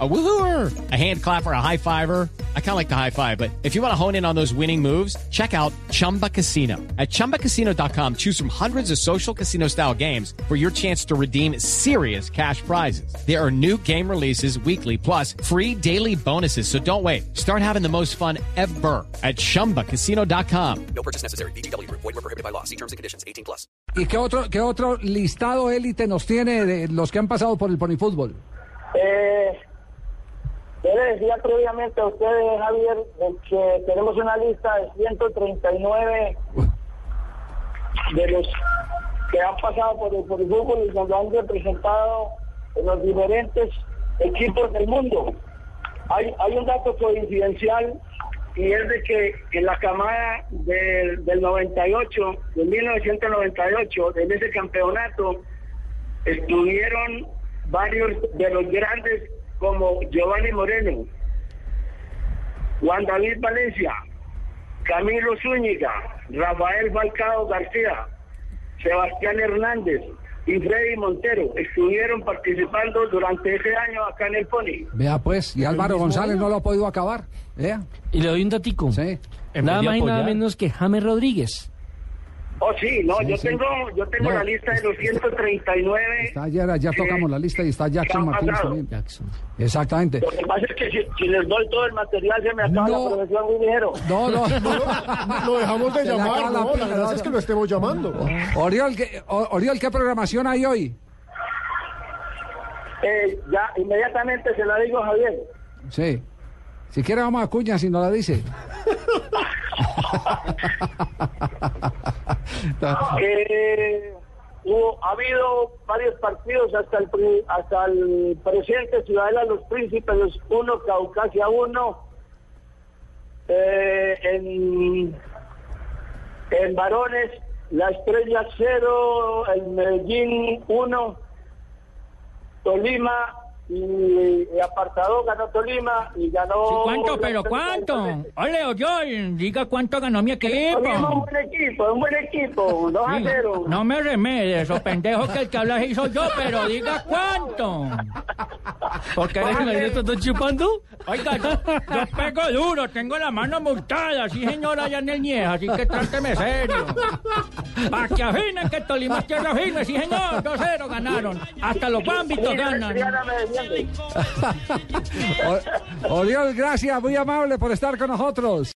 A woohooer, a hand clapper, a high fiver. I kind of like the high five, but if you want to hone in on those winning moves, check out Chumba Casino. At chumbacasino.com, choose from hundreds of social casino style games for your chance to redeem serious cash prizes. There are new game releases weekly, plus free daily bonuses. So don't wait. Start having the most fun ever at chumbacasino.com. No purchase necessary. BGW. Void were prohibited by law. See terms and conditions. 18 plus. ¿Y qué otro, qué otro listado élite nos tiene de los que han pasado por el ponifútbol? Eh, yo le decía previamente a ustedes, Javier, que tenemos una lista de 139 de los que han pasado por el, por fútbol y nos han representado en los diferentes equipos del mundo. Hay, hay un dato coincidencial y es de que en la camada del, del 98, de 1998, en ese campeonato, estuvieron varios de los grandes como Giovanni Moreno, Juan David Valencia, Camilo Zúñiga, Rafael Falcao García, Sebastián Hernández y Freddy Montero estuvieron participando durante ese año acá en el Pony. Vea pues, y Álvaro González no lo ha podido acabar. Vea, Y le doy un datico. sí. Nada más y nada menos que James Rodríguez. Oh, sí, no, Sí, yo sí. tengo yo tengo No, la lista de los 139. Está, ya, ya tocamos la lista y está Jackson ¿qué ha Martínez también. Jackson. Exactamente. Lo que pasa es que si, si les doy todo el material se me acaba No. la profesión muy ligero. No, no, Lo dejamos de llamar, la no, la verdad no, es que no. lo estemos llamando. Oriol, ¿qué, O- Oriol, ¿qué programación hay hoy? Eh, ya inmediatamente se la digo a Javier. Sí. Si quiere vamos a Cuña si no la dice. hubo, ha habido varios partidos hasta el hasta el presente Ciudadela Los Príncipes 1, Caucasia 1, eh, en, en varones La Estrella 0, el Medellín 1, Tolima y, apartado ganó Tolima y ganó... ¿Cuánto? ¿Pero cuánto? Ole, oye, diga cuánto ganó mi equipo. Es un buen equipo, es un buen equipo, 2 a Sí, 0. No me remedes, eso pendejo que el que habla hizo yo, pero diga cuánto. ¿Porque eres que te estás chupando? Oiga, yo, yo pego duro, tengo la mano multada, sí señora, allá en el Nieja, así que tráteme serio. Para que afinen que Tolima es tierra firme, sí señor, 2-0 ganaron. Hasta los bambitos ganan. Triana me defiende. O- Oriol, gracias, muy amable por estar con nosotros.